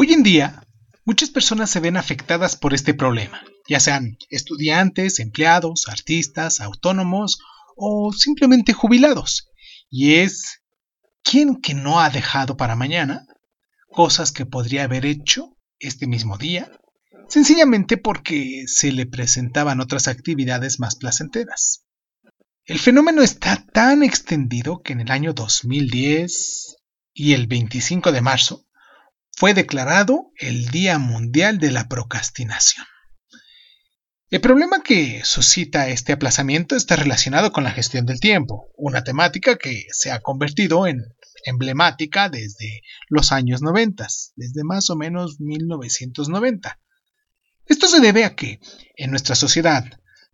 Hoy en día, muchas personas se ven afectadas por este problema, ya sean estudiantes, empleados, artistas, autónomos o simplemente jubilados. Y es, ¿quién que no ha dejado para mañana cosas que podría haber hecho este mismo día? Sencillamente porque se le presentaban otras actividades más placenteras. El fenómeno está tan extendido que en el año 2010 y el 25 de marzo fue declarado el Día Mundial de la Procrastinación. El problema que suscita este aplazamiento está relacionado con la gestión del tiempo, una temática que se ha convertido en emblemática desde los años 90, desde más o menos 1990. Esto se debe a que, en nuestra sociedad,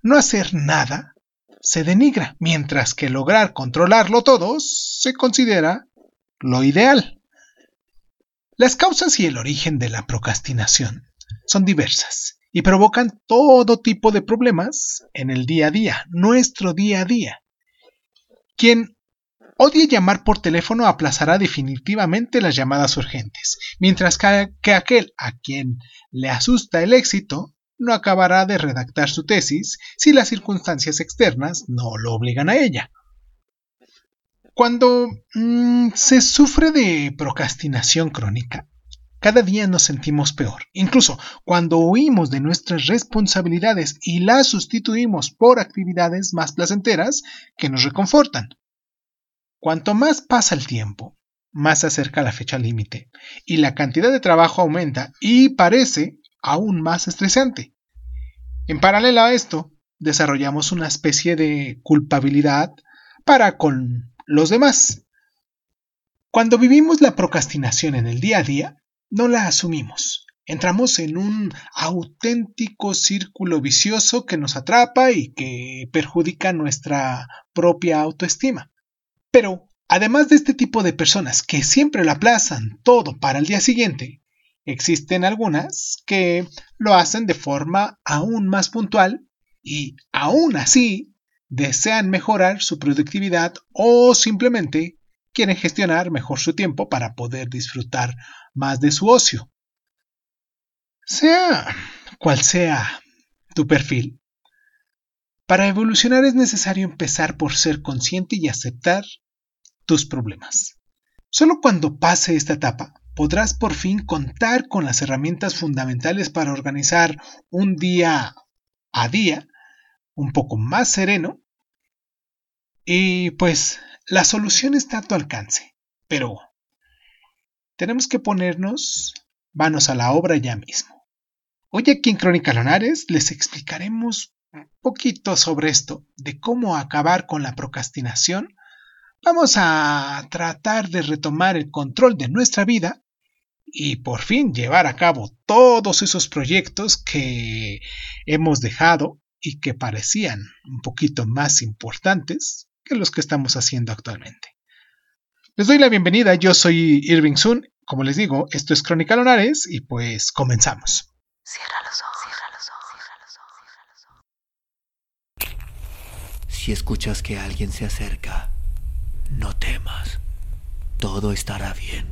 no hacer nada se denigra, mientras que lograr controlarlo todo se considera lo ideal. Las causas y el origen de la procrastinación son diversas y provocan todo tipo de problemas en el día a día, nuestro día a día. Quien odie llamar por teléfono aplazará definitivamente las llamadas urgentes, mientras que aquel a quien le asusta el éxito no acabará de redactar su tesis si las circunstancias externas no lo obligan a ella. Cuando mm, se sufre de procrastinación crónica, cada día nos sentimos peor. Incluso cuando huimos de nuestras responsabilidades y las sustituimos por actividades más placenteras que nos reconfortan. Cuanto más pasa el tiempo, más se acerca la fecha límite y la cantidad de trabajo aumenta y parece aún más estresante. En paralelo a esto, desarrollamos una especie de culpabilidad para con los demás. Cuando vivimos la procrastinación en el día a día, no la asumimos. Entramos en un auténtico círculo vicioso que nos atrapa y que perjudica nuestra propia autoestima. Pero, además de este tipo de personas que siempre lo aplazan todo para el día siguiente, existen algunas que lo hacen de forma aún más puntual y, aún así, desean mejorar su productividad o simplemente quieren gestionar mejor su tiempo para poder disfrutar más de su ocio. Sea cual sea tu perfil, para evolucionar es necesario empezar por ser consciente y aceptar tus problemas. Solo cuando pase esta etapa podrás por fin contar con las herramientas fundamentales para organizar un día a día un poco más sereno y pues la solución está a tu alcance, pero tenemos que ponernos manos a la obra ya mismo. Hoy aquí en Crónica Lonares les explicaremos un poquito sobre esto, de cómo acabar con la procrastinación. Vamos a tratar de retomar el control de nuestra vida y por fin llevar a cabo todos esos proyectos que hemos dejado y que parecían un poquito más importantes que los que estamos haciendo actualmente. Les doy la bienvenida, yo soy Irving Sun, como les digo, esto es Crónica Lonares y pues comenzamos. Cierra los ojos, cierra los ojos, cierra los ojos, cierra los ojos. Si escuchas que alguien se acerca, no temas, todo estará bien.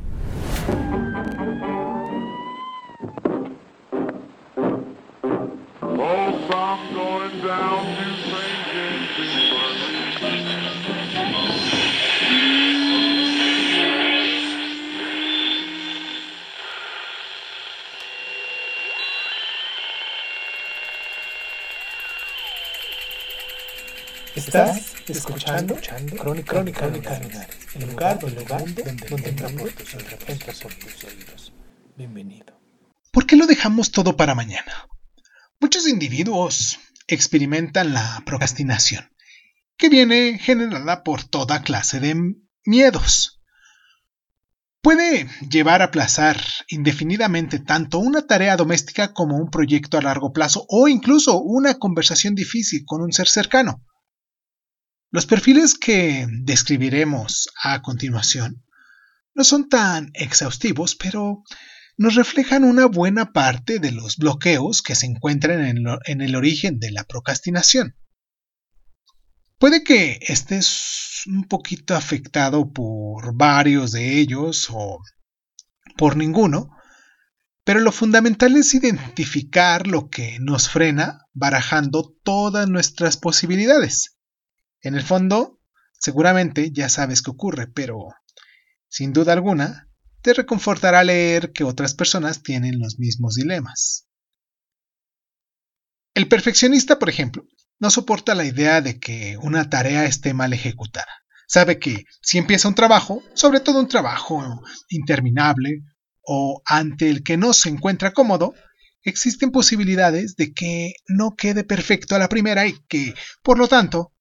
Estás escuchando, Crónica, Crónica, el lugar, el lugar donde, donde entramos tus oídos. Bienvenido. ¿Por qué lo dejamos todo para mañana? Muchos individuos experimentan la procrastinación, que viene generada por toda clase de miedos. Puede llevar a aplazar indefinidamente tanto una tarea doméstica como un proyecto a largo plazo o incluso una conversación difícil con un ser cercano. Los perfiles que describiremos a continuación no son tan exhaustivos, pero nos reflejan una buena parte de los bloqueos que se encuentran en, el origen de la procrastinación. Puede que estés un poquito afectado por varios de ellos o por ninguno, Pero lo fundamental es identificar lo que nos frena barajando todas nuestras posibilidades. En el fondo, seguramente ya sabes qué ocurre, pero sin duda alguna, te reconfortará leer que otras personas tienen los mismos dilemas. El perfeccionista, por ejemplo, no soporta la idea de que una tarea esté mal ejecutada. Sabe que si empieza un trabajo, sobre todo un trabajo interminable o ante el que no se encuentra cómodo, existen posibilidades de que no quede perfecto a la primera y que, por lo tanto,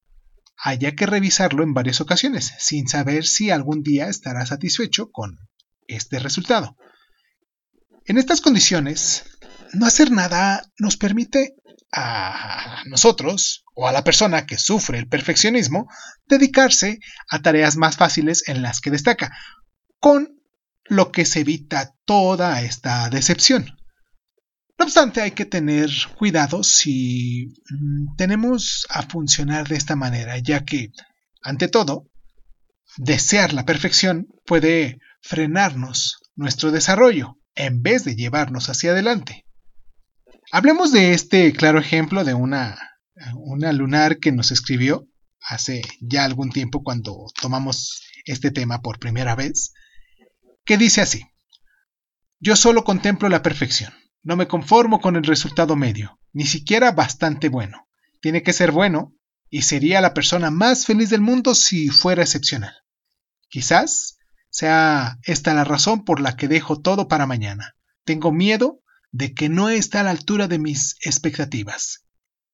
haya que revisarlo en varias ocasiones, sin saber si algún día estará satisfecho con este resultado. En estas condiciones, no hacer nada nos permite a nosotros o a la persona que sufre el perfeccionismo dedicarse a tareas más fáciles en las que destaca, con lo que se evita toda esta decepción. No obstante, hay que tener cuidado si mm, tenemos a funcionar de esta manera, ya que, ante todo, desear la perfección puede frenarnos nuestro desarrollo en vez de llevarnos hacia adelante. Hablemos de este claro ejemplo de una, una lunar que nos escribió hace ya algún tiempo cuando tomamos este tema por primera vez, que dice así, yo solo contemplo la perfección, no me conformo con el resultado medio, ni siquiera bastante bueno, tiene que ser bueno y sería la persona más feliz del mundo si fuera excepcional. Quizás sea esta la razón por la que dejo todo para mañana. Tengo miedo de que no está a la altura de mis expectativas.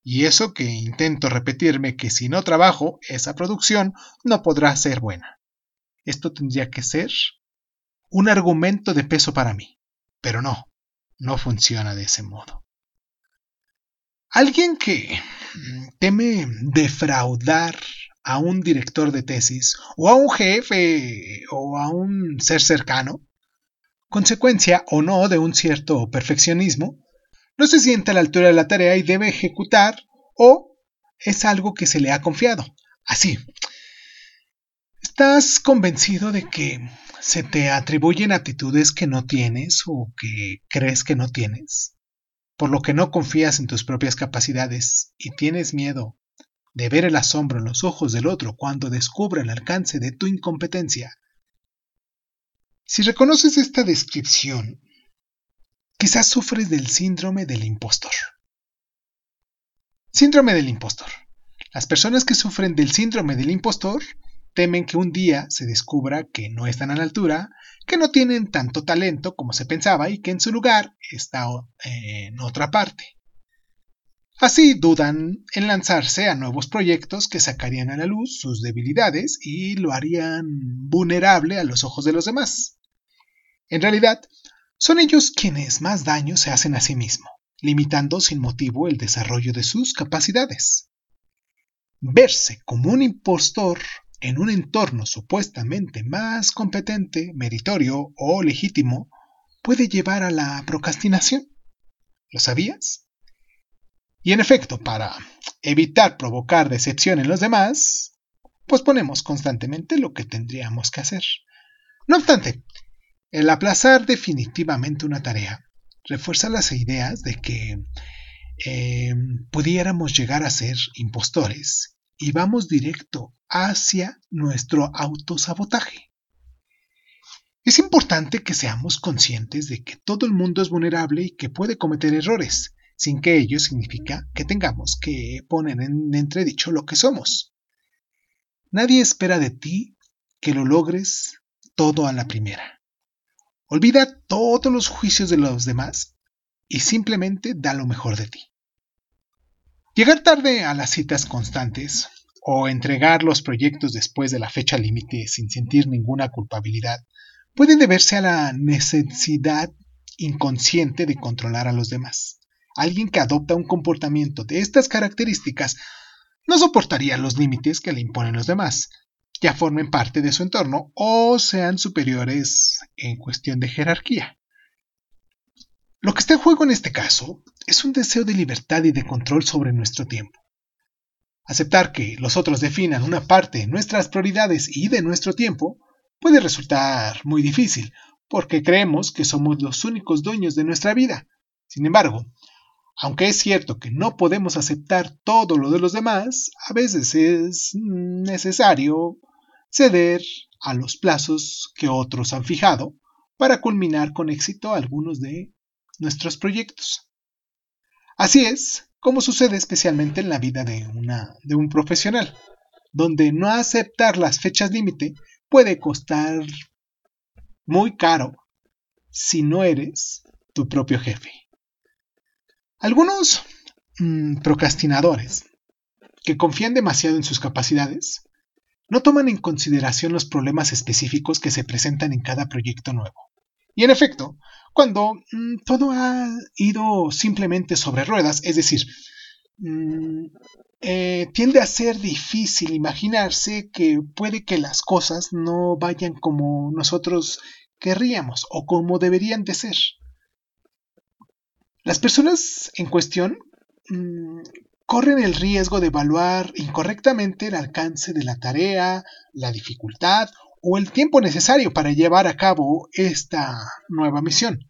Y eso que intento repetirme que si no trabajo, esa producción no podrá ser buena. Esto tendría que ser un argumento de peso para mí. Pero no, no funciona de ese modo. Alguien que teme defraudar a un director de tesis o a un jefe o a un ser cercano, consecuencia o no de un cierto perfeccionismo, no se siente a la altura de la tarea y debe ejecutar o es algo que se le ha confiado. Así, ¿estás convencido de que se te atribuyen actitudes que no tienes o que crees que no tienes? Por lo que no confías en tus propias capacidades y tienes miedo de ver el asombro en los ojos del otro cuando descubra el alcance de tu incompetencia. Si reconoces esta descripción, quizás sufres del síndrome del impostor. Síndrome del impostor. Las personas que sufren del síndrome del impostor temen que un día se descubra que no están a la altura, que no tienen tanto talento como se pensaba y que en su lugar está en otra parte. Así dudan en lanzarse a nuevos proyectos que sacarían a la luz sus debilidades y lo harían vulnerable a los ojos de los demás. En realidad, son ellos quienes más daño se hacen a sí mismos, limitando sin motivo el desarrollo de sus capacidades. Verse como un impostor en un entorno supuestamente más competente, meritorio o legítimo puede llevar a la procrastinación. ¿Lo sabías? Y en efecto, para evitar provocar decepción en los demás, posponemos constantemente lo que tendríamos que hacer. No obstante, el aplazar definitivamente una tarea refuerza las ideas de que eh, pudiéramos llegar a ser impostores y vamos directo hacia nuestro autosabotaje. Es importante que seamos conscientes de que todo el mundo es vulnerable y que puede cometer errores, sin que ello significa que tengamos que poner en entredicho lo que somos. Nadie espera de ti que lo logres todo a la primera. Olvida todos los juicios de los demás y simplemente da lo mejor de ti. Llegar tarde a las citas constantes o entregar los proyectos después de la fecha límite sin sentir ninguna culpabilidad puede deberse a la necesidad inconsciente de controlar a los demás. Alguien que adopta un comportamiento de estas características no soportaría los límites que le imponen los demás, ya formen parte de su entorno o sean superiores en cuestión de jerarquía. Lo que está en juego en este caso es un deseo de libertad y de control sobre nuestro tiempo. Aceptar que los otros definan una parte de nuestras prioridades y de nuestro tiempo puede resultar muy difícil, porque creemos que somos los únicos dueños de nuestra vida. Sin embargo, aunque es cierto que no podemos aceptar todo lo de los demás, a veces es necesario ceder a los plazos que otros han fijado para culminar con éxito algunos de nuestros proyectos. Así es como sucede especialmente en la vida de, un profesional, donde no aceptar las fechas límite puede costar muy caro si no eres tu propio jefe. Algunos mm, procrastinadores que confían demasiado en sus capacidades no toman en consideración los problemas específicos que se presentan en cada proyecto nuevo. Y en efecto, cuando mm, todo ha ido simplemente sobre ruedas, es decir, mm, eh, tiende a ser difícil imaginarse que puede que las cosas no vayan como nosotros querríamos o como deberían de ser. Las personas en cuestión mm, corren el riesgo de evaluar incorrectamente el alcance de la tarea, la dificultad o el tiempo necesario para llevar a cabo esta nueva misión.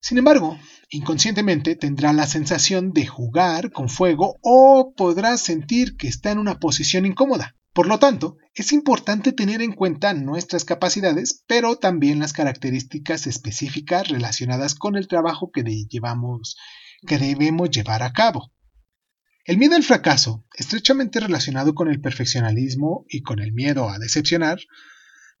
Sin embargo, inconscientemente tendrá la sensación de jugar con fuego o podrá sentir que está en una posición incómoda. Por lo tanto, es importante tener en cuenta nuestras capacidades, pero también las características específicas relacionadas con el trabajo que, que debemos llevar a cabo. El miedo al fracaso, estrechamente relacionado con el perfeccionalismo y con el miedo a decepcionar,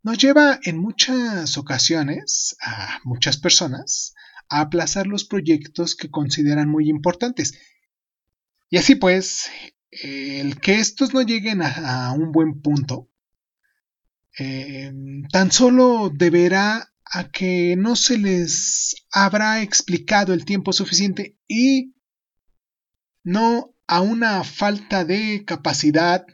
nos lleva en muchas ocasiones a muchas personas a aplazar los proyectos que consideran muy importantes. Y así pues, el que estos no lleguen a, un buen punto, eh, tan solo deberá a que no se les habrá explicado el tiempo suficiente y no a una falta de capacidad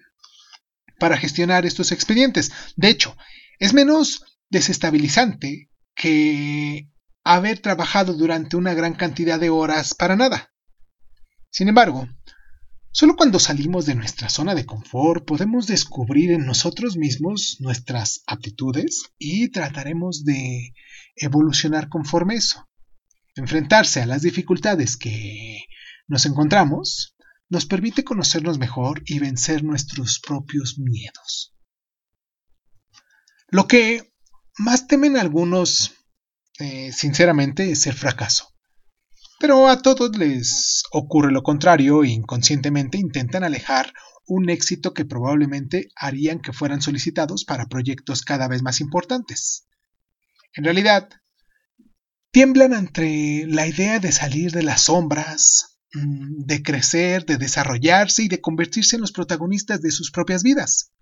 para gestionar estos expedientes. De hecho, es menos desestabilizante que haber trabajado durante una gran cantidad de horas para nada. Sin embargo, Solo cuando salimos de nuestra zona de confort podemos descubrir en nosotros mismos nuestras aptitudes y trataremos de evolucionar conforme eso. Enfrentarse a las dificultades que nos encontramos nos permite conocernos mejor y vencer nuestros propios miedos. Lo que más temen algunos, eh, sinceramente, es el fracaso. Pero a todos les ocurre lo contrario e inconscientemente intentan alejar un éxito que probablemente harían que fueran solicitados para proyectos cada vez más importantes. En realidad, tiemblan ante la idea de salir de las sombras, de crecer, de desarrollarse y de convertirse en los protagonistas de sus propias vidas.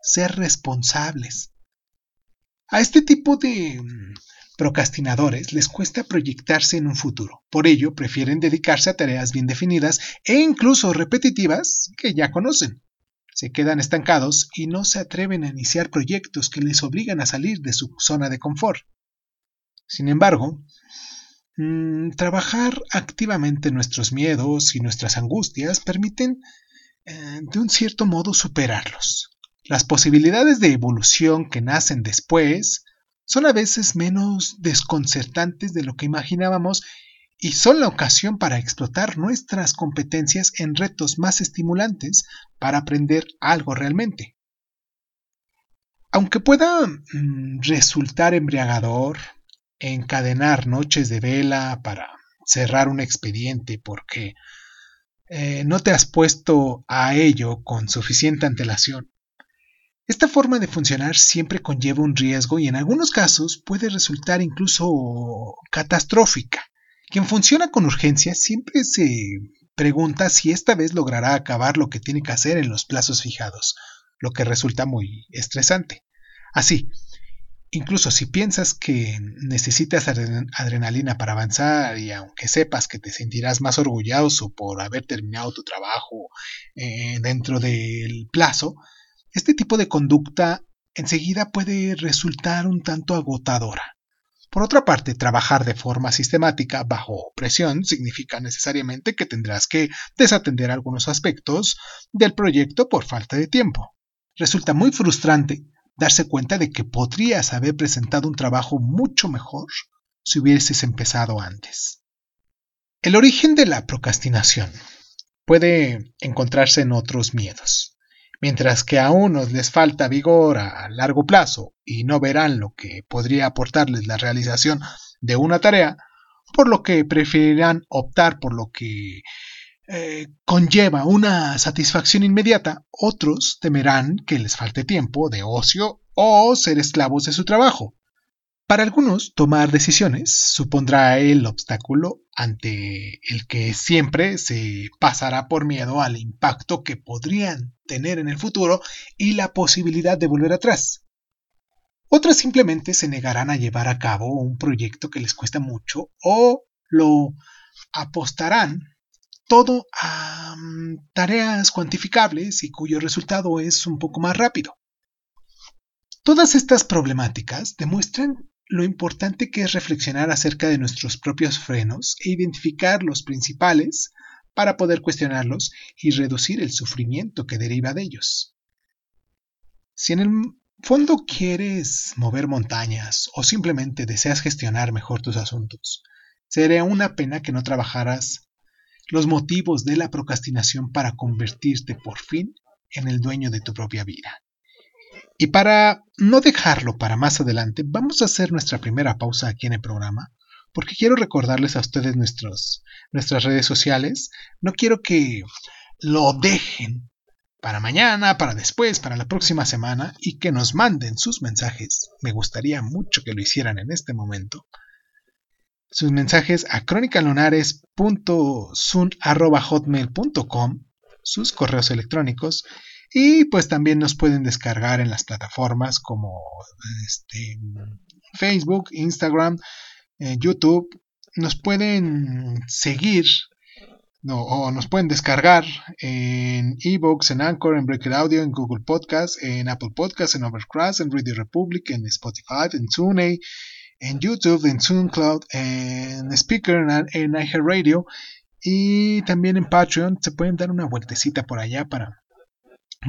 Ser responsables. A este tipo de mm, procrastinadores les cuesta proyectarse en un futuro. Por ello, prefieren dedicarse a tareas bien definidas e incluso repetitivas que ya conocen. Se quedan estancados y no se atreven a iniciar proyectos que les obligan a salir de su zona de confort. Sin embargo, mm, trabajar activamente nuestros miedos y nuestras angustias permiten eh, de un cierto modo superarlos. Las posibilidades de evolución que nacen después son a veces menos desconcertantes de lo que imaginábamos y son la ocasión para explotar nuestras competencias en retos más estimulantes para aprender algo realmente. Aunque pueda mm, resultar embriagador encadenar noches de vela para cerrar un expediente porque eh, no te has puesto a ello con suficiente antelación, esta forma de funcionar siempre conlleva un riesgo y en algunos casos puede resultar incluso catastrófica. Quien funciona con urgencia siempre se pregunta si esta vez logrará acabar lo que tiene que hacer en los plazos fijados, lo que resulta muy estresante. Así, incluso si piensas que necesitas adrenalina para avanzar y aunque sepas que te sentirás más orgulloso por haber terminado tu trabajo eh, dentro del plazo, este tipo de conducta enseguida puede resultar un tanto agotadora. Por otra parte, trabajar de forma sistemática bajo presión significa necesariamente que tendrás que desatender algunos aspectos del proyecto por falta de tiempo. Resulta muy frustrante darse cuenta de que podrías haber presentado un trabajo mucho mejor si hubieses empezado antes. El origen de la procrastinación puede encontrarse en otros miedos. Mientras que a unos les falta vigor a largo plazo y no verán lo que podría aportarles la realización de una tarea, por lo que preferirán optar por lo que eh, conlleva una satisfacción inmediata, otros temerán que les falte tiempo de ocio o ser esclavos de su trabajo. Para algunos, tomar decisiones supondrá el obstáculo ante el que siempre se pasará por miedo al impacto que podrían tener en el futuro y la posibilidad de volver atrás. Otras simplemente se negarán a llevar a cabo un proyecto que les cuesta mucho o lo apostarán todo a mm, tareas cuantificables y cuyo resultado es un poco más rápido. Todas estas problemáticas demuestran lo importante que es reflexionar acerca de nuestros propios frenos e identificar los principales para poder cuestionarlos y reducir el sufrimiento que deriva de ellos. Si en el fondo quieres mover montañas o simplemente deseas gestionar mejor tus asuntos, sería una pena que no trabajaras los motivos de la procrastinación para convertirte por fin en el dueño de tu propia vida. Y para no dejarlo para más adelante, vamos a hacer nuestra primera pausa aquí en el programa, porque quiero recordarles a ustedes nuestros, nuestras redes sociales. No quiero que lo dejen para mañana, para después, para la próxima semana y que nos manden sus mensajes. Me gustaría mucho que lo hicieran en este momento sus mensajes a crónicalonares.sun.hotmail.com, sus correos electrónicos, y pues también nos pueden descargar en las plataformas como este, Facebook, Instagram, eh, YouTube. Nos pueden seguir o nos pueden descargar en eBooks, en Anchor, en Breaker Audio, en Google Podcast, en Apple Podcast, en Overcast, en Radio Republic, en Spotify, en TuneIn, en YouTube, en SoundCloud, en Speaker, en, iHeartRadio y también en Patreon. Se pueden dar una vueltecita por allá para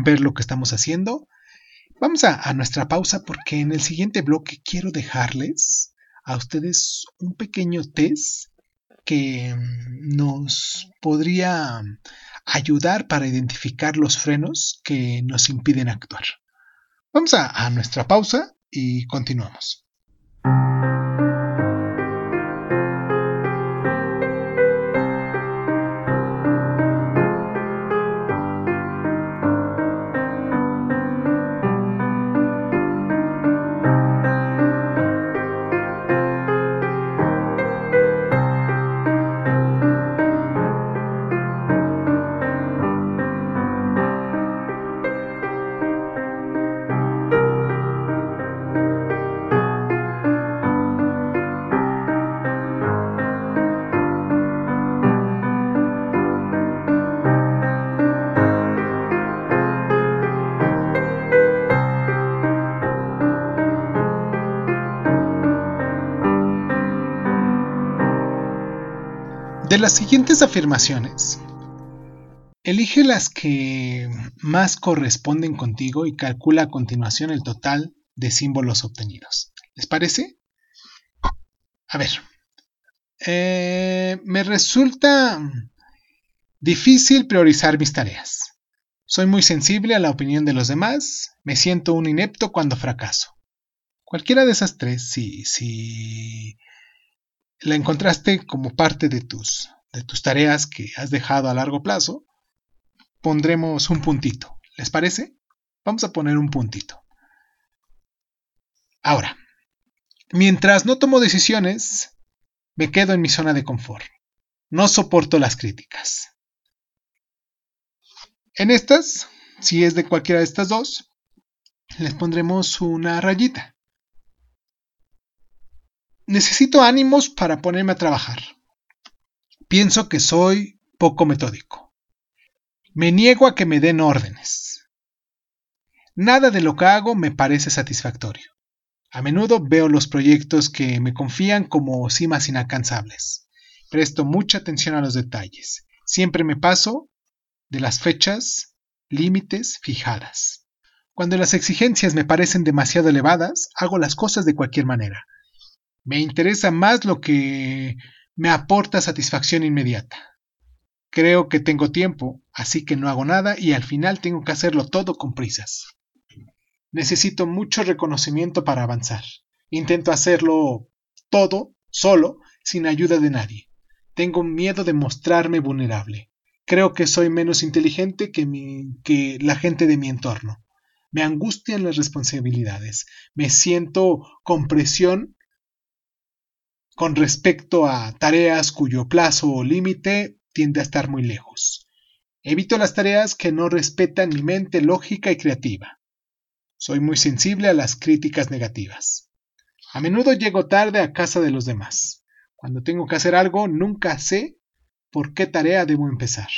ver lo que estamos haciendo. Vamos a, nuestra pausa porque en el siguiente bloque quiero dejarles a ustedes un pequeño test que mm, nos podría ayudar para identificar los frenos que nos impiden actuar. Vamos a nuestra pausa y continuamos. Música De las siguientes afirmaciones, elige las que más corresponden contigo y calcula a continuación el total de símbolos obtenidos. ¿Les parece? A ver, eh, me resulta difícil priorizar mis tareas. Soy muy sensible a la opinión de los demás. Me siento un inepto cuando fracaso. Cualquiera de esas tres, si, si la encontraste como parte de tus, de tus tareas que has dejado a largo plazo, pondremos un puntito. ¿Les parece? Vamos a poner un puntito. Ahora, mientras no tomo decisiones, me quedo en mi zona de confort. No soporto las críticas. En estas, si es de cualquiera de estas dos, les pondremos una rayita. Necesito ánimos para ponerme a trabajar. Pienso que soy poco metódico. Me niego a que me den órdenes. Nada de lo que hago me parece satisfactorio. A menudo veo los proyectos que me confían como cimas inalcanzables. Presto mucha atención a los detalles. Siempre me paso de las fechas, límites fijadas. Cuando las exigencias me parecen demasiado elevadas, hago las cosas de cualquier manera. Me interesa más lo que me aporta satisfacción inmediata. Creo que tengo tiempo, así que no hago nada y al final tengo que hacerlo todo con prisas. Necesito mucho reconocimiento para avanzar. Intento hacerlo todo solo, sin ayuda de nadie. Tengo miedo de mostrarme vulnerable. Creo que soy menos inteligente que, la gente de mi entorno. Me angustian las responsabilidades. Me siento con presión con respecto a tareas cuyo plazo o límite tiende a estar muy lejos. Evito las tareas que no respetan mi mente lógica y creativa. Soy muy sensible a las críticas negativas. A menudo llego tarde a casa de los demás. Cuando tengo que hacer algo, nunca sé por qué tarea debo empezar.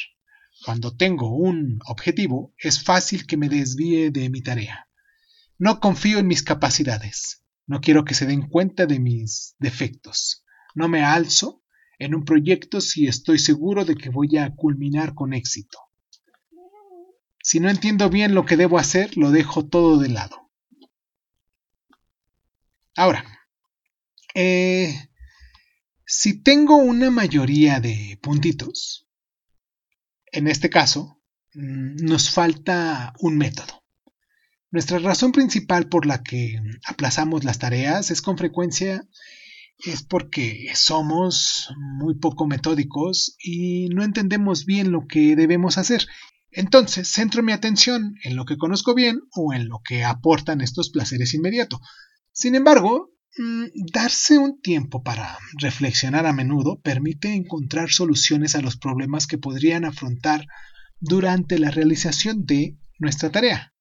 Cuando tengo un objetivo, es fácil que me desvíe de mi tarea. No confío en mis capacidades. No quiero que se den cuenta de mis defectos. No me alzo en un proyecto si estoy seguro de que voy a culminar con éxito. Si no entiendo bien lo que debo hacer, lo dejo todo de lado. Ahora, eh, si tengo una mayoría de puntitos, en este caso, mm, nos falta un método. Nuestra razón principal por la que aplazamos las tareas es con frecuencia es porque somos muy poco metódicos y no entendemos bien lo que debemos hacer. Entonces, centro mi atención en lo que conozco bien o en lo que aportan estos placeres inmediatos. Sin embargo, mm, darse un tiempo para reflexionar a menudo permite encontrar soluciones a los problemas que podrían afrontar durante la realización de nuestra tarea.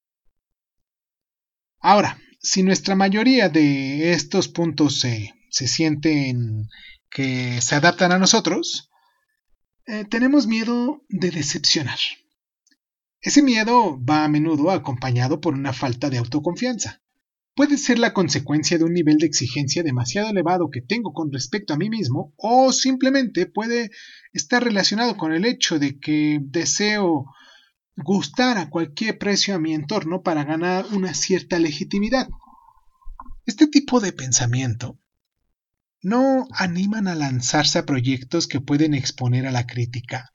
Ahora, si nuestra mayoría de estos puntos se, sienten que se adaptan a nosotros, eh, tenemos miedo de decepcionar. Ese miedo va a menudo acompañado por una falta de autoconfianza. Puede ser la consecuencia de un nivel de exigencia demasiado elevado que tengo con respecto a mí mismo o simplemente puede estar relacionado con el hecho de que deseo gustar a cualquier precio a mi entorno para ganar una cierta legitimidad. Este tipo de pensamiento no animan a lanzarse a proyectos que pueden exponer a la crítica.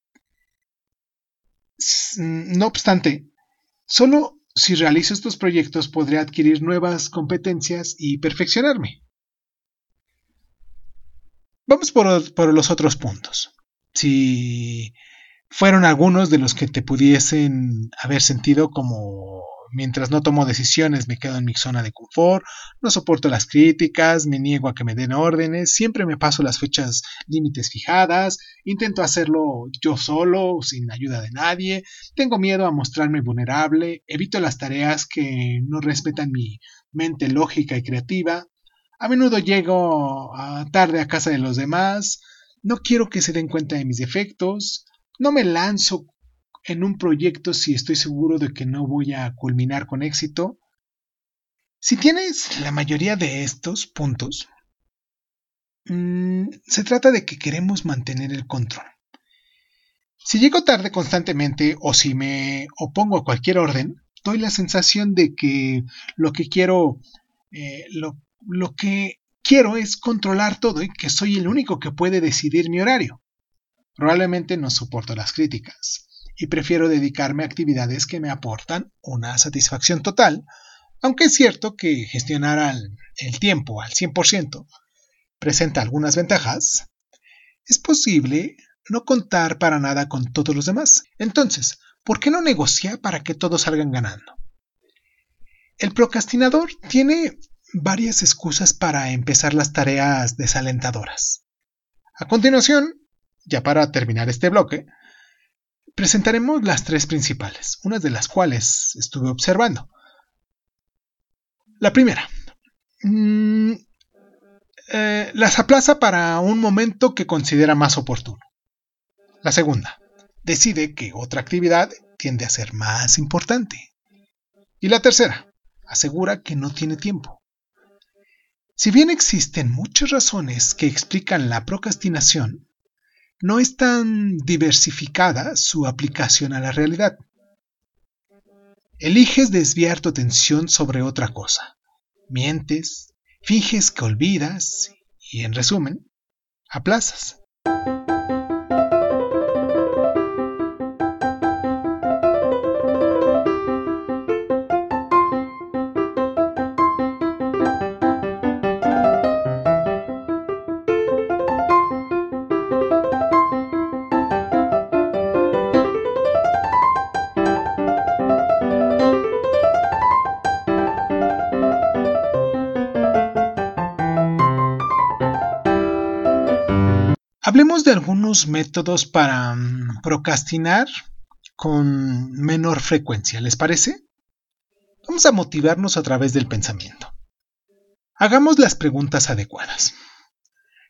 No obstante, solo si realizo estos proyectos podré adquirir nuevas competencias y perfeccionarme. Vamos por, por los otros puntos. Si fueron algunos de los que te pudiesen haber sentido como mientras no tomo decisiones me quedo en mi zona de confort, no soporto las críticas, me niego a que me den órdenes, siempre me paso las fechas límites fijadas, intento hacerlo yo solo, sin ayuda de nadie, tengo miedo a mostrarme vulnerable, evito las tareas que no respetan mi mente lógica y creativa, a menudo llego tarde a casa de los demás, no quiero que se den cuenta de mis defectos, no me lanzo en un proyecto si estoy seguro de que no voy a culminar con éxito. Si tienes la mayoría de estos puntos, mm, se trata de que queremos mantener el control. Si llego tarde constantemente o si me opongo a cualquier orden, doy la sensación de que lo que quiero, eh, lo, lo que quiero es controlar todo y que soy el único que puede decidir mi horario. Probablemente no soporto las críticas y prefiero dedicarme a actividades que me aportan una satisfacción total, aunque es cierto que gestionar el tiempo al 100% presenta algunas ventajas, es posible no contar para nada con todos los demás. Entonces, ¿por qué no negociar para que todos salgan ganando? El procrastinador tiene varias excusas para empezar las tareas desalentadoras. A continuación, ya para terminar este bloque, presentaremos las tres principales, unas de las cuales estuve observando. La primera, mm, eh, las aplaza para un momento que considera más oportuno. La segunda, decide que otra actividad tiende a ser más importante. Y la tercera, asegura que no tiene tiempo. Si bien existen muchas razones que explican la procrastinación, no es tan diversificada su aplicación a la realidad. eliges desviar tu atención sobre otra cosa. Mientes, finges que olvidas y, en resumen, aplazas. Métodos para mm, procrastinar con menor frecuencia, ¿les parece? Vamos a motivarnos a través del pensamiento. Hagamos las preguntas adecuadas.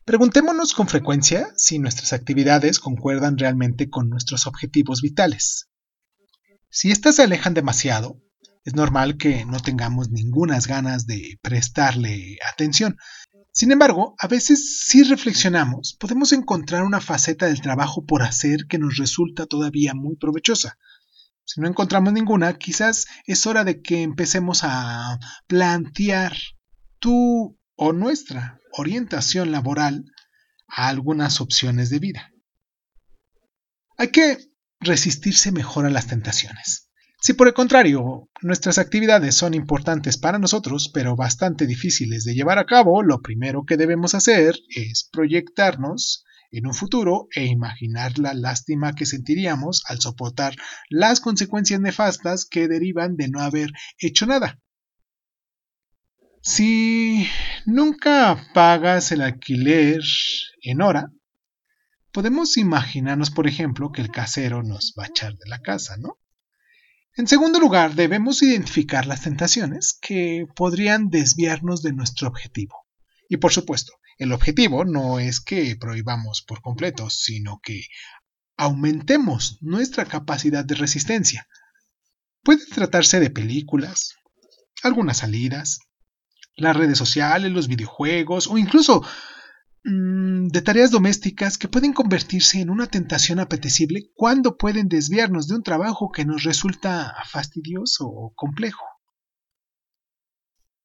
Preguntémonos con frecuencia si nuestras actividades concuerdan realmente con nuestros objetivos vitales. Si éstas se alejan demasiado, es normal que no tengamos ningunas ganas de prestarle atención, sin embargo, a veces si reflexionamos, podemos encontrar una faceta del trabajo por hacer que nos resulta todavía muy provechosa. Si no encontramos ninguna, quizás es hora de que empecemos a plantear tu o nuestra orientación laboral a algunas opciones de vida. Hay que resistirse mejor a las tentaciones. Si por el contrario nuestras actividades son importantes para nosotros, pero bastante difíciles de llevar a cabo, lo primero que debemos hacer es proyectarnos en un futuro e imaginar la lástima que sentiríamos al soportar las consecuencias nefastas que derivan de no haber hecho nada. Si nunca pagas el alquiler en hora, podemos imaginarnos, por ejemplo, que el casero nos va a echar de la casa, ¿no? En segundo lugar, debemos identificar las tentaciones que podrían desviarnos de nuestro objetivo. Y por supuesto, el objetivo no es que prohibamos por completo, sino que aumentemos nuestra capacidad de resistencia. Puede tratarse de películas, algunas salidas, las redes sociales, los videojuegos o incluso de tareas domésticas que pueden convertirse en una tentación apetecible cuando pueden desviarnos de un trabajo que nos resulta fastidioso o complejo.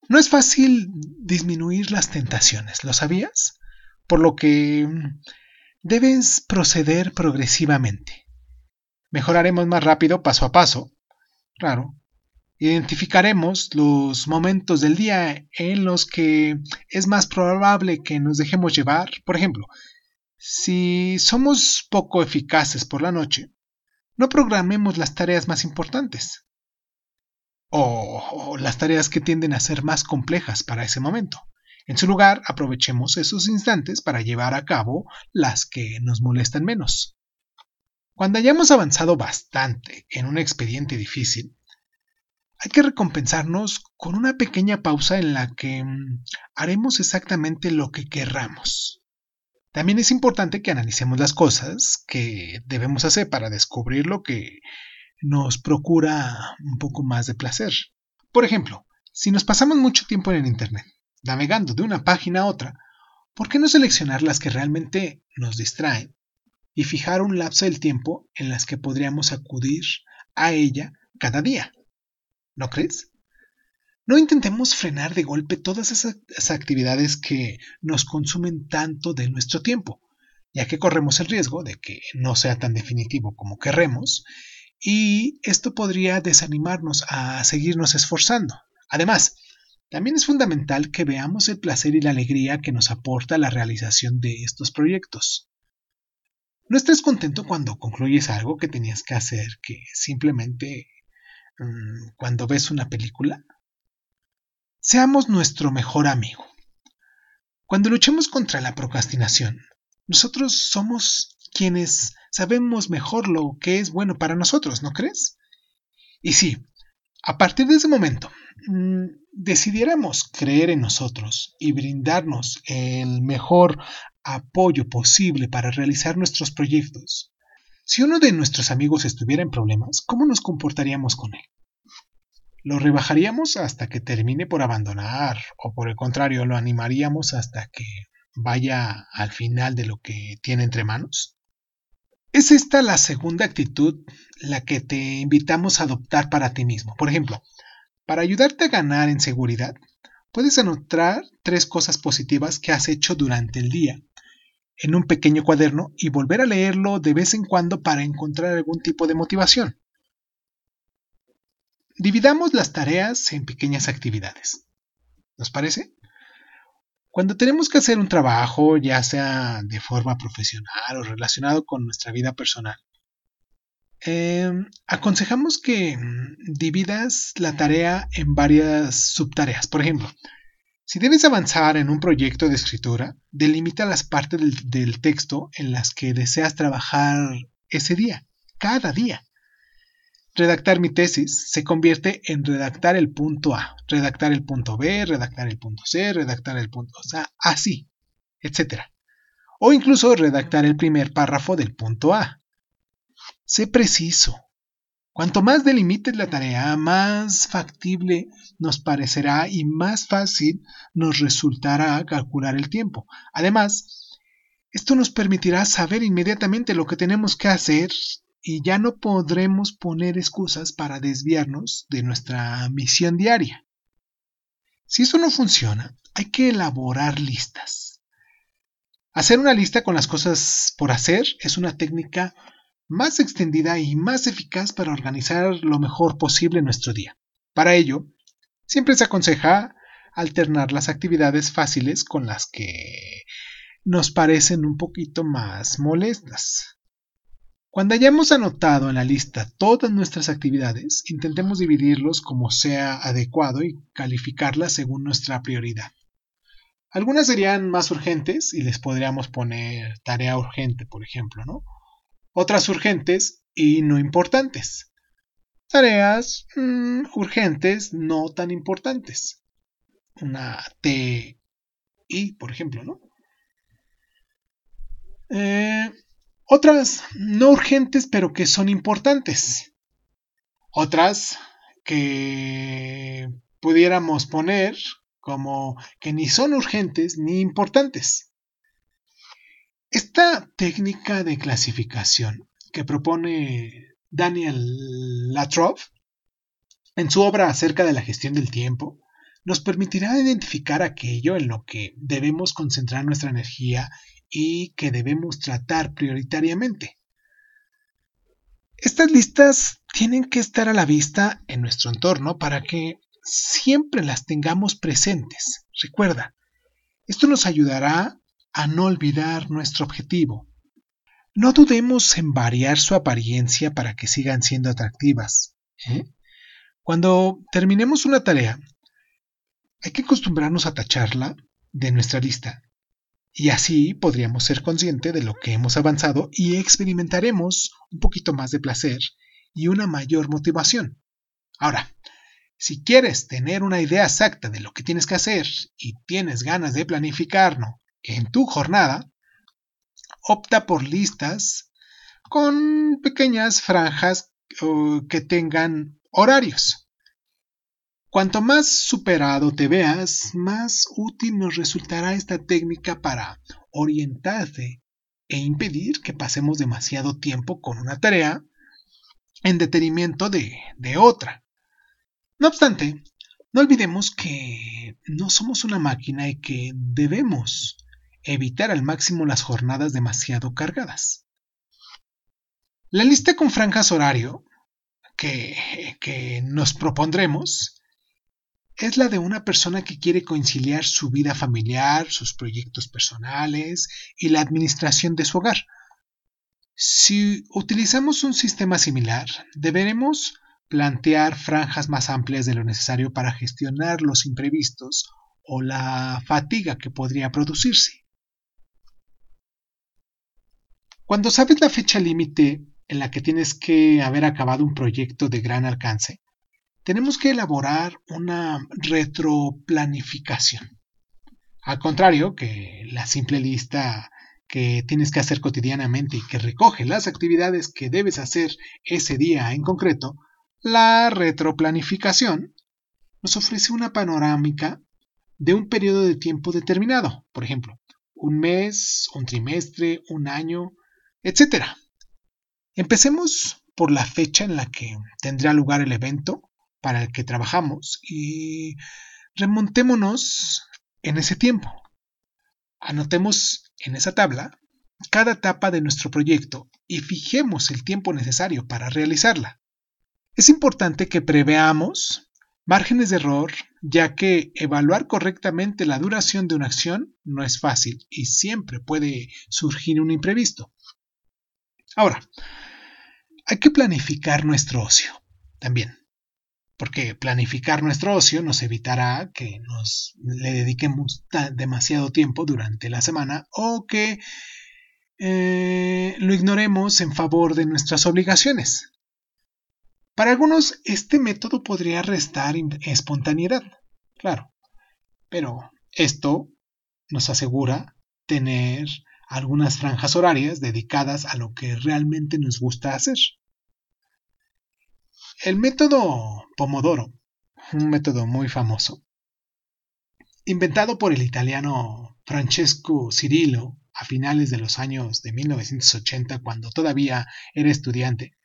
No es fácil disminuir las tentaciones, ¿lo sabías? Por lo que mm, debes proceder progresivamente. Mejoraremos más rápido paso a paso, claro, Identificaremos los momentos del día en los que es más probable que nos dejemos llevar. Por ejemplo, si somos poco eficaces por la noche, no programemos las tareas más importantes o, las tareas que tienden a ser más complejas para ese momento. En su lugar, aprovechemos esos instantes para llevar a cabo las que nos molestan menos. Cuando hayamos avanzado bastante en un expediente difícil, hay que recompensarnos con una pequeña pausa en la que mm, haremos exactamente lo que querramos. También es importante que analicemos las cosas que debemos hacer para descubrir lo que nos procura un poco más de placer. Por ejemplo, si nos pasamos mucho tiempo en el Internet, navegando de una página a otra, ¿por qué no seleccionar las que realmente nos distraen y fijar un lapso del tiempo en las que podríamos acudir a ella cada día? ¿No crees? No intentemos frenar de golpe todas esas actividades que nos consumen tanto de nuestro tiempo, ya que corremos el riesgo de que no sea tan definitivo como querremos, y esto podría desanimarnos a seguirnos esforzando. Además, también es fundamental que veamos el placer y la alegría que nos aporta la realización de estos proyectos. No estés contento cuando concluyes algo que tenías que hacer, que simplemente Mm, cuando ves una película? Seamos nuestro mejor amigo. Cuando luchemos contra la procrastinación, nosotros somos quienes sabemos mejor lo que es bueno para nosotros, ¿no crees? Y sí, a partir de ese momento, mm, decidiéramos creer en nosotros y brindarnos el mejor apoyo posible para realizar nuestros proyectos, si uno de nuestros amigos estuviera en problemas, ¿cómo nos comportaríamos con él? ¿Lo rebajaríamos hasta que termine por abandonar o por el contrario lo animaríamos hasta que vaya al final de lo que tiene entre manos? Es esta la segunda actitud la que te invitamos a adoptar para ti mismo. Por ejemplo, para ayudarte a ganar en seguridad, puedes anotar tres cosas positivas que has hecho durante el día en un pequeño cuaderno y volver a leerlo de vez en cuando para encontrar algún tipo de motivación. Dividamos las tareas en pequeñas actividades. ¿Nos parece? Cuando tenemos que hacer un trabajo, ya sea de forma profesional o relacionado con nuestra vida personal, em, aconsejamos que mm, dividas la tarea en varias subtareas. Por ejemplo, si debes avanzar en un proyecto de escritura, delimita las partes del, del, texto en las que deseas trabajar ese día, cada día. Redactar mi tesis se convierte en redactar el punto A, redactar el punto B, redactar el punto C, redactar el punto, sea, así, etc. O incluso redactar el primer párrafo del punto A. Sé preciso, Cuanto más delimites la tarea, más factible nos parecerá y más fácil nos resultará calcular el tiempo. Además, esto nos permitirá saber inmediatamente lo que tenemos que hacer y ya no podremos poner excusas para desviarnos de nuestra misión diaria. Si eso no funciona, hay que elaborar listas. Hacer una lista con las cosas por hacer es una técnica más extendida y más eficaz para organizar lo mejor posible nuestro día. Para ello, siempre se aconseja alternar las actividades fáciles con las que nos parecen un poquito más molestas. Cuando hayamos anotado en la lista todas nuestras actividades, intentemos dividirlos como sea adecuado y calificarlas según nuestra prioridad. Algunas serían más urgentes y les podríamos poner tarea urgente, por ejemplo, ¿no? Otras urgentes y no importantes. Tareas mm, urgentes no tan importantes. Una T y, por ejemplo, ¿no? Eh, otras no urgentes pero que son importantes. Otras que pudiéramos poner como que ni son urgentes ni importantes. Esta técnica de clasificación que propone Daniel Latrobe en su obra acerca de la gestión del tiempo nos permitirá identificar aquello en lo que debemos concentrar nuestra energía y que debemos tratar prioritariamente. Estas listas tienen que estar a la vista en nuestro entorno para que siempre las tengamos presentes. Recuerda, esto nos ayudará a no olvidar nuestro objetivo. No dudemos en variar su apariencia para que sigan siendo atractivas. ¿eh? Cuando terminemos una tarea, hay que acostumbrarnos a tacharla de nuestra lista y así podríamos ser conscientes de lo que hemos avanzado y experimentaremos un poquito más de placer y una mayor motivación. Ahora, si quieres tener una idea exacta de lo que tienes que hacer y tienes ganas de planificarlo en tu jornada, opta por listas con pequeñas franjas que tengan horarios. Cuanto más superado te veas, más útil nos resultará esta técnica para orientarte e impedir que pasemos demasiado tiempo con una tarea en detenimiento de, de otra. No obstante, no olvidemos que no somos una máquina y que debemos evitar al máximo las jornadas demasiado cargadas. La lista con franjas horario que, que nos propondremos es la de una persona que quiere conciliar su vida familiar, sus proyectos personales y la administración de su hogar. Si utilizamos un sistema similar, deberemos plantear franjas más amplias de lo necesario para gestionar los imprevistos o la fatiga que podría producirse. Cuando sabes la fecha límite en la que tienes que haber acabado un proyecto de gran alcance, tenemos que elaborar una retroplanificación. Al contrario que la simple lista que tienes que hacer cotidianamente y que recoge las actividades que debes hacer ese día en concreto, la retroplanificación nos ofrece una panorámica de un periodo de tiempo determinado, por ejemplo, un mes, un trimestre, un año, etc. Empecemos por la fecha en la que tendrá lugar el evento para el que trabajamos y remontémonos en ese tiempo. Anotemos en esa tabla cada etapa de nuestro proyecto y fijemos el tiempo necesario para realizarla. Es importante que preveamos márgenes de error, ya que evaluar correctamente la duración de una acción no es fácil y siempre puede surgir un imprevisto. Ahora, hay que planificar nuestro ocio también, porque planificar nuestro ocio nos evitará que nos le dediquemos demasiado tiempo durante la semana o que eh, lo ignoremos en favor de nuestras obligaciones. Para algunos, este método podría restar espontaneidad, claro, pero esto nos asegura tener algunas franjas horarias dedicadas a lo que realmente nos gusta hacer. El método Pomodoro, un método muy famoso, inventado por el italiano Francesco Cirillo a finales de los años de 1980 cuando todavía era estudiante,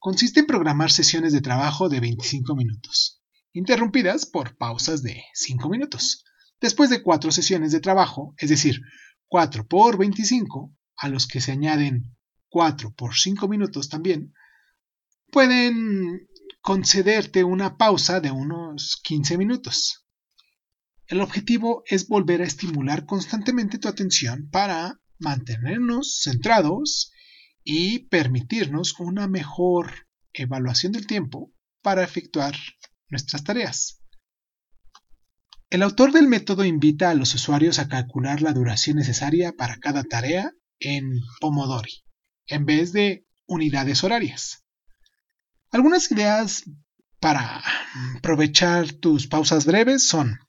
Consiste en programar sesiones de trabajo de 25 minutos, interrumpidas por pausas de 5 minutos. Después de cuatro sesiones de trabajo, es decir, 4 por 25, a los que se añaden 4 por 5 minutos también, pueden concederte una pausa de unos 15 minutos. El objetivo es volver a estimular constantemente tu atención para mantenernos centrados y permitirnos una mejor evaluación del tiempo para efectuar nuestras tareas. El autor del método invita a los usuarios a calcular la duración necesaria para cada tarea en Pomodori, en vez de unidades horarias. Algunas ideas para aprovechar tus pausas breves son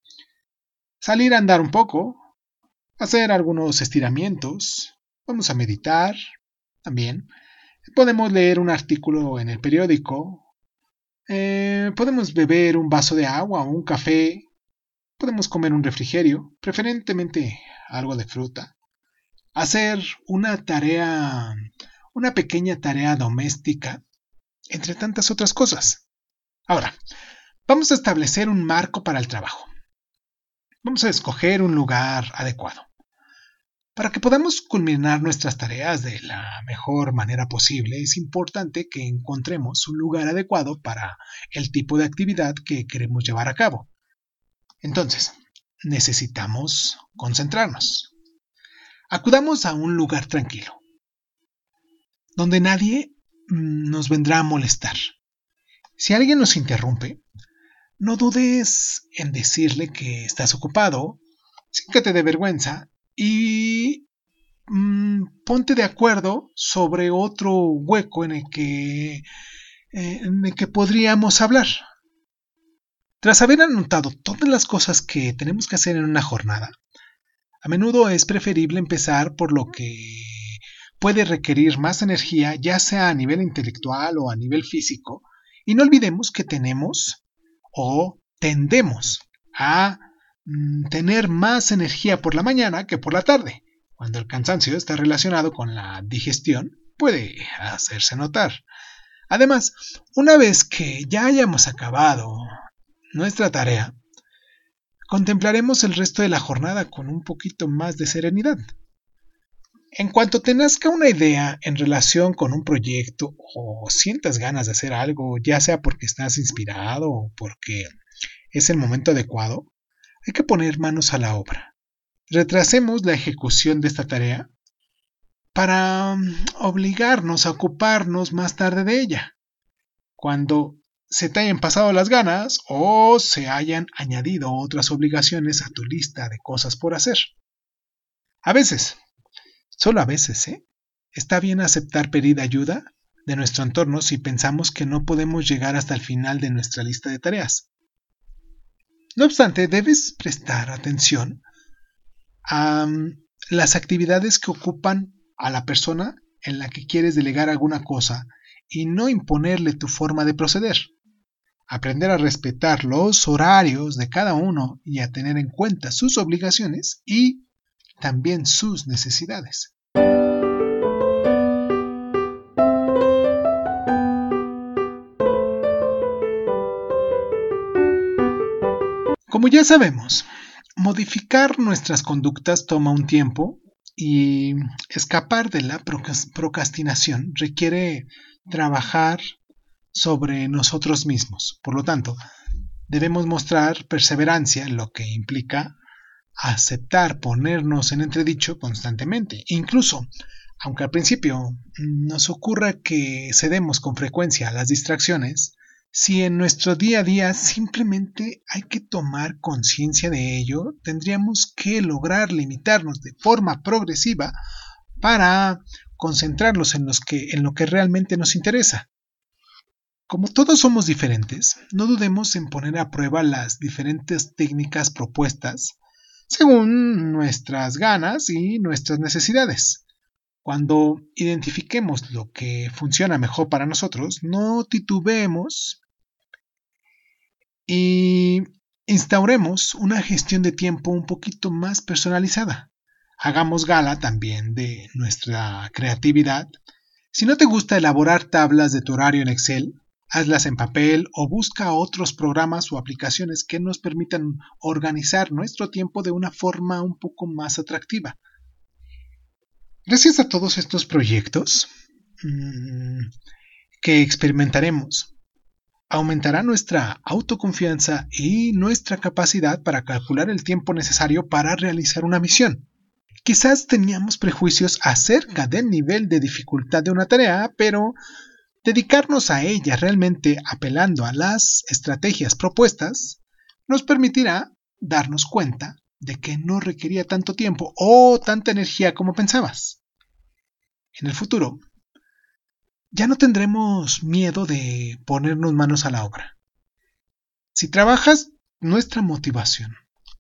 salir a andar un poco, hacer algunos estiramientos, vamos a meditar, también. Podemos leer un artículo en el periódico. Eh, podemos beber un vaso de agua o un café. Podemos comer un refrigerio, preferentemente algo de fruta. Hacer una tarea, una pequeña tarea doméstica, entre tantas otras cosas. Ahora, vamos a establecer un marco para el trabajo. Vamos a escoger un lugar adecuado. Para que podamos culminar nuestras tareas de la mejor manera posible, es importante que encontremos un lugar adecuado para el tipo de actividad que queremos llevar a cabo. Entonces, necesitamos concentrarnos. Acudamos a un lugar tranquilo, donde nadie mm, nos vendrá a molestar. Si alguien nos interrumpe, no dudes en decirle que estás ocupado, sin que te dé vergüenza, y mm, ponte de acuerdo sobre otro hueco en el que, eh, en el que podríamos hablar. Tras haber anotado todas las cosas que tenemos que hacer en una jornada, a menudo es preferible empezar por lo que puede requerir más energía, ya sea a nivel intelectual o a nivel físico, y no olvidemos que tenemos o tendemos a Mm, tener más energía por la mañana que por la tarde. Cuando el cansancio está relacionado con la digestión, puede hacerse notar. Además, una vez que ya hayamos acabado nuestra tarea, contemplaremos el resto de la jornada con un poquito más de serenidad. En cuanto te nazca una idea en relación con un proyecto o sientas ganas de hacer algo, ya sea porque estás inspirado o porque es el momento adecuado, hay que poner manos a la obra. Retrasemos la ejecución de esta tarea para mm, obligarnos a ocuparnos más tarde de ella, cuando se te hayan pasado las ganas o se hayan añadido otras obligaciones a tu lista de cosas por hacer. A veces, solo a veces, ¿eh? Está bien aceptar pedir ayuda de nuestro entorno si pensamos que no podemos llegar hasta el final de nuestra lista de tareas. No obstante, debes prestar atención a mm, las actividades que ocupan a la persona en la que quieres delegar alguna cosa y no imponerle tu forma de proceder. Aprender a respetar los horarios de cada uno y a tener en cuenta sus obligaciones y también sus necesidades. Como ya sabemos, modificar nuestras conductas toma un tiempo y escapar de la procrastinación requiere trabajar sobre nosotros mismos. Por lo tanto, debemos mostrar perseverancia, lo que implica aceptar ponernos en entredicho constantemente. Incluso, aunque al principio nos ocurra que cedemos con frecuencia a las distracciones, si en nuestro día a día simplemente hay que tomar conciencia de ello, tendríamos que lograr limitarnos de forma progresiva para concentrarnos en, en lo que realmente nos interesa. Como todos somos diferentes, no dudemos en poner a prueba las diferentes técnicas propuestas según nuestras ganas y nuestras necesidades. Cuando identifiquemos lo que funciona mejor para nosotros, no titubeemos y instauremos una gestión de tiempo un poquito más personalizada. Hagamos gala también de nuestra creatividad. Si no te gusta elaborar tablas de tu horario en Excel, hazlas en papel o busca otros programas o aplicaciones que nos permitan organizar nuestro tiempo de una forma un poco más atractiva. Gracias a todos estos proyectos mmm, que experimentaremos aumentará nuestra autoconfianza y nuestra capacidad para calcular el tiempo necesario para realizar una misión. Quizás teníamos prejuicios acerca del nivel de dificultad de una tarea, pero dedicarnos a ella realmente apelando a las estrategias propuestas nos permitirá darnos cuenta de que no requería tanto tiempo o tanta energía como pensabas. En el futuro, ya no tendremos miedo de ponernos manos a la obra. Si trabajas nuestra motivación,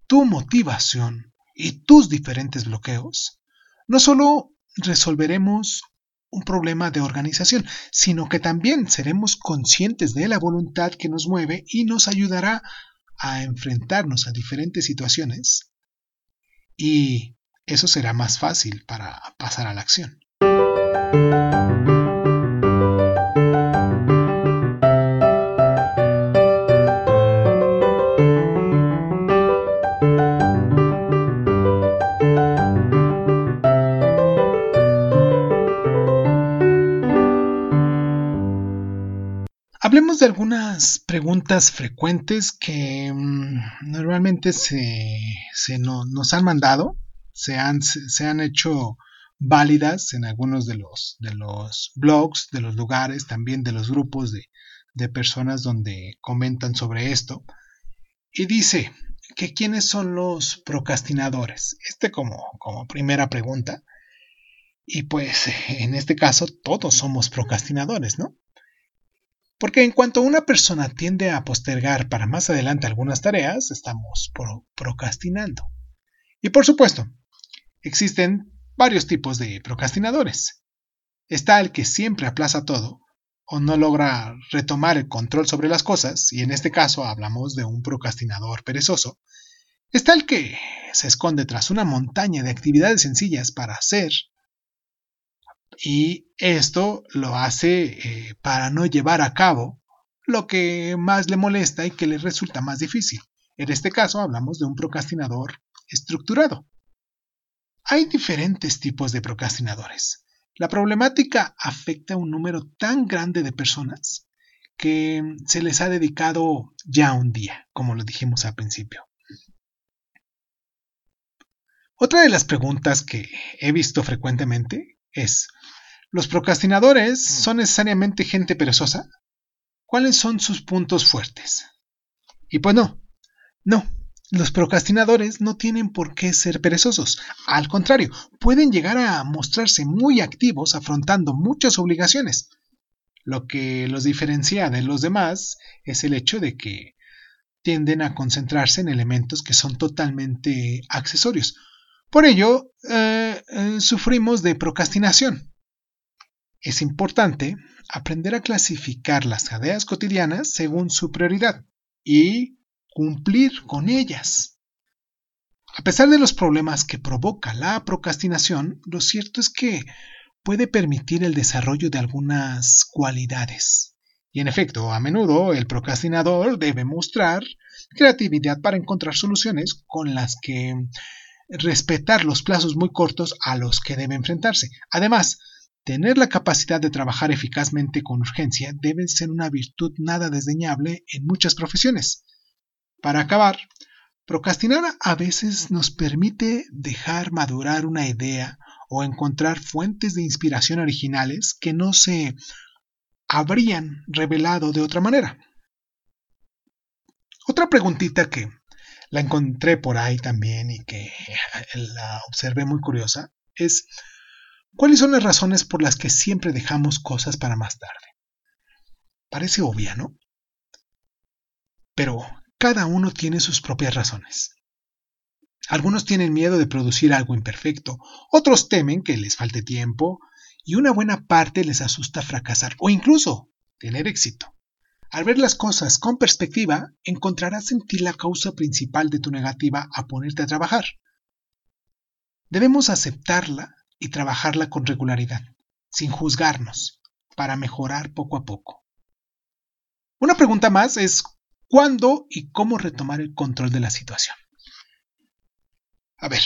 tu motivación y tus diferentes bloqueos, no solo resolveremos un problema de organización, sino que también seremos conscientes de la voluntad que nos mueve y nos ayudará a enfrentarnos a diferentes situaciones. Y eso será más fácil para pasar a la acción. De algunas preguntas frecuentes que mm, normalmente se, nos han mandado, se han, se han, hecho válidas en algunos de los, de los blogs, de los lugares, también de los grupos de, de personas donde comentan sobre esto. Y dice que quiénes son los procrastinadores. Este como, como primera pregunta. Y pues en este caso todos somos procrastinadores, ¿no? Porque en cuanto una persona tiende a postergar para más adelante algunas tareas, estamos procrastinando. Y por supuesto, existen varios tipos de procrastinadores. Está el que siempre aplaza todo o no logra retomar el control sobre las cosas, y en este caso hablamos de un procrastinador perezoso. Está el que se esconde tras una montaña de actividades sencillas para hacer y esto lo hace eh, para no llevar a cabo lo que más le molesta y que le resulta más difícil. En este caso hablamos de un procrastinador estructurado. Hay diferentes tipos de procrastinadores. La problemática afecta a un número tan grande de personas que se les ha dedicado ya un día, como lo dijimos al principio. Otra de las preguntas que he visto frecuentemente es, ¿Los procrastinadores son necesariamente gente perezosa? ¿Cuáles son sus puntos fuertes? Y pues no, no, los procrastinadores no tienen por qué ser perezosos. Al contrario, pueden llegar a mostrarse muy activos afrontando muchas obligaciones. Lo que los diferencia de los demás es el hecho de que tienden a concentrarse en elementos que son totalmente accesorios. Por ello, eh, eh, sufrimos de procrastinación. Es importante aprender a clasificar las tareas cotidianas según su prioridad y cumplir con ellas. A pesar de los problemas que provoca la procrastinación, lo cierto es que puede permitir el desarrollo de algunas cualidades Y en efecto, a menudo el procrastinador debe mostrar creatividad para encontrar soluciones con las que respetar los plazos muy cortos a los que debe enfrentarse. Además, tener la capacidad de trabajar eficazmente con urgencia debe ser una virtud nada desdeñable en muchas profesiones. Para acabar, procrastinar a veces nos permite dejar madurar una idea o encontrar fuentes de inspiración originales que no se habrían revelado de otra manera. Otra preguntita que la encontré por ahí también y que la observé muy curiosa es ¿cuáles son las razones por las que siempre dejamos cosas para más tarde? Parece obvia, ¿no? Pero cada uno tiene sus propias razones. Algunos tienen miedo de producir algo imperfecto, otros temen que les falte tiempo, y una buena parte les asusta fracasar o incluso tener éxito. Al ver las cosas con perspectiva, encontrarás en ti la causa principal de tu negativa a ponerte a trabajar. Debemos aceptarla y trabajarla con regularidad, sin juzgarnos, para mejorar poco a poco. Una pregunta más es ¿cuándo y cómo retomar el control de la situación? A ver,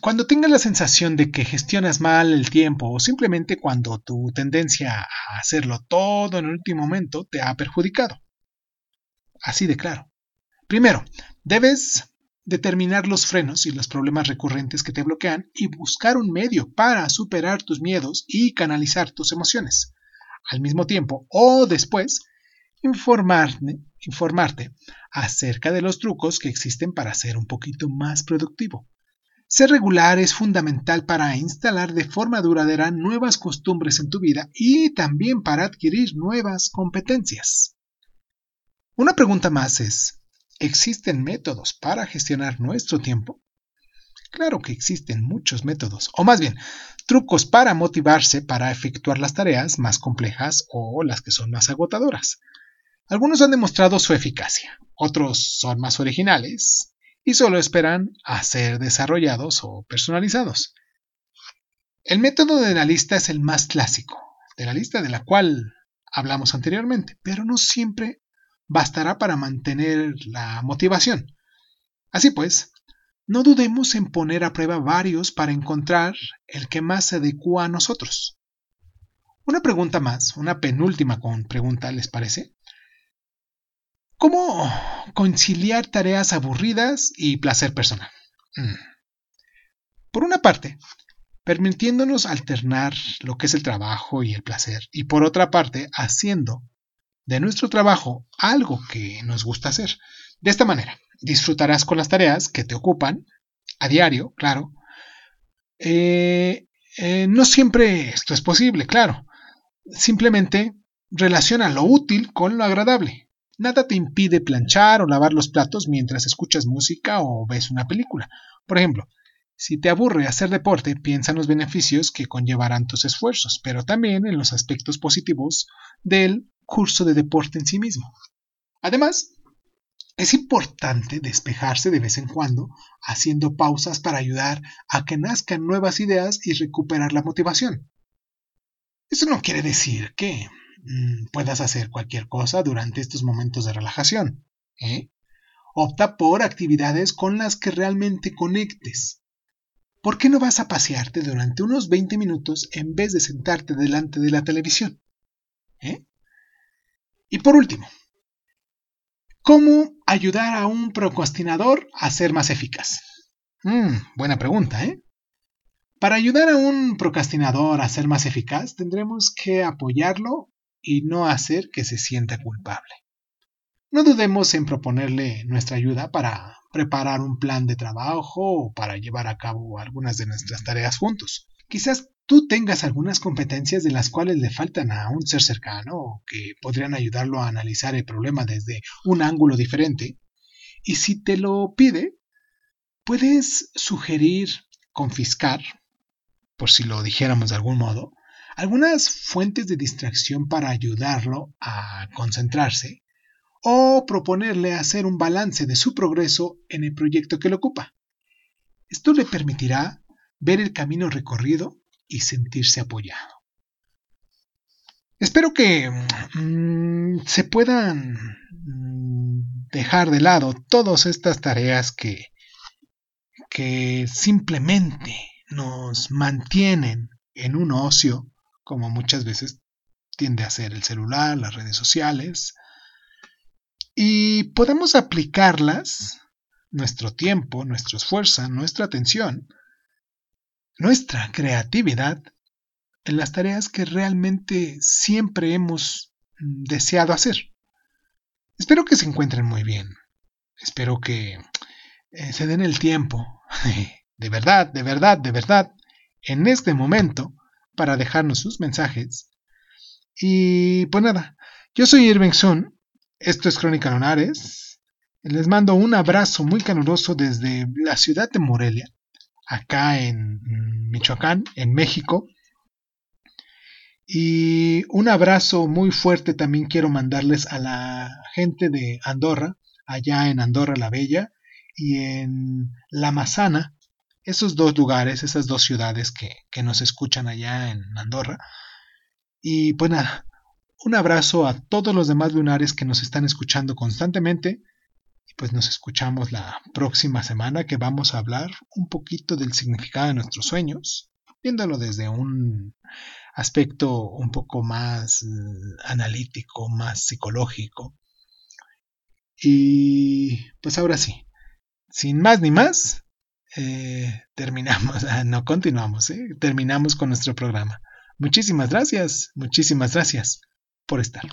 cuando tengas la sensación de que gestionas mal el tiempo o simplemente cuando tu tendencia a hacerlo todo en el último momento te ha perjudicado. Así de claro. Primero, debes determinar los frenos y los problemas recurrentes que te bloquean y buscar un medio para superar tus miedos y canalizar tus emociones. Al mismo tiempo o después, informarte, informarte acerca de los trucos que existen para ser un poquito más productivo. Ser regular es fundamental para instalar de forma duradera nuevas costumbres en tu vida y también para adquirir nuevas competencias. Una pregunta más es, ¿existen métodos para gestionar nuestro tiempo? Claro que existen muchos métodos, o más bien, trucos para motivarse para efectuar las tareas más complejas o las que son más agotadoras. Algunos han demostrado su eficacia, otros son más originales y solo esperan a ser desarrollados o personalizados. El método de la lista es el más clásico, de la lista de la cual hablamos anteriormente, pero no siempre bastará para mantener la motivación. Así pues, no dudemos en poner a prueba varios para encontrar el que más se adecua a nosotros. Una pregunta más, una penúltima con pregunta, ¿les parece? ¿Cómo conciliar tareas aburridas y placer personal? Mm. Por una parte, permitiéndonos alternar lo que es el trabajo y el placer, y por otra parte, haciendo de nuestro trabajo algo que nos gusta hacer. De esta manera, disfrutarás con las tareas que te ocupan, a diario, claro. Eh, eh, no siempre esto es posible, claro. Simplemente relaciona lo útil con lo agradable. Nada te impide planchar o lavar los platos mientras escuchas música o ves una película. Por ejemplo, si te aburre hacer deporte, piensa en los beneficios que conllevarán tus esfuerzos, pero también en los aspectos positivos del curso de deporte en sí mismo. Además, es importante despejarse de vez en cuando, haciendo pausas para ayudar a que nazcan nuevas ideas y recuperar la motivación. Eso no quiere decir que Mm, puedas hacer cualquier cosa durante estos momentos de relajación. ¿eh? Opta por actividades con las que realmente conectes. ¿Por qué no vas a pasearte durante unos 20 minutos en vez de sentarte delante de la televisión? ¿Eh? Y por último, ¿cómo ayudar a un procrastinador a ser más eficaz? Mm, buena pregunta, ¿eh? Para ayudar a un procrastinador a ser más eficaz, tendremos que apoyarlo y no hacer que se sienta culpable. No dudemos en proponerle nuestra ayuda para preparar un plan de trabajo o para llevar a cabo algunas de nuestras tareas juntos. Quizás tú tengas algunas competencias de las cuales le faltan a un ser cercano o que podrían ayudarlo a analizar el problema desde un ángulo diferente. Y si te lo pide, puedes sugerir confiscar, por si lo dijéramos de algún modo, algunas fuentes de distracción para ayudarlo a concentrarse o proponerle hacer un balance de su progreso en el proyecto que le ocupa. Esto le permitirá ver el camino recorrido y sentirse apoyado. Espero espero que mm, se puedan mm, dejar de lado todas estas tareas que, que simplemente nos mantienen en un ocio, como muchas veces tiende a ser el celular, las redes sociales, y podamos aplicarlas, nuestro tiempo, nuestro esfuerzo, nuestra atención, nuestra creatividad, en las tareas que realmente siempre hemos deseado hacer. Espero que se encuentren muy bien. Espero que eh, se den el tiempo, de verdad, de verdad, de verdad, en este momento, para dejarnos sus mensajes. Y pues nada, yo soy Irving Sun, esto es Crónica Lunares. Les mando un abrazo muy caluroso desde la ciudad de Morelia, acá en Michoacán, en México. Y un abrazo muy fuerte también quiero mandarles a la gente de Andorra, allá en Andorra la Bella y en La Mazana, esos dos lugares, esas dos ciudades que, que nos escuchan allá en Andorra. Y pues nada, un abrazo a todos los demás lunares que nos están escuchando constantemente. Y pues nos escuchamos la próxima semana que vamos a hablar un poquito del significado de nuestros sueños, viéndolo desde un aspecto un poco más eh, analítico, más psicológico. Y pues ahora sí, sin más ni más, eh, terminamos, ah, no continuamos, eh, terminamos con nuestro programa. Muchísimas gracias, muchísimas gracias por estar.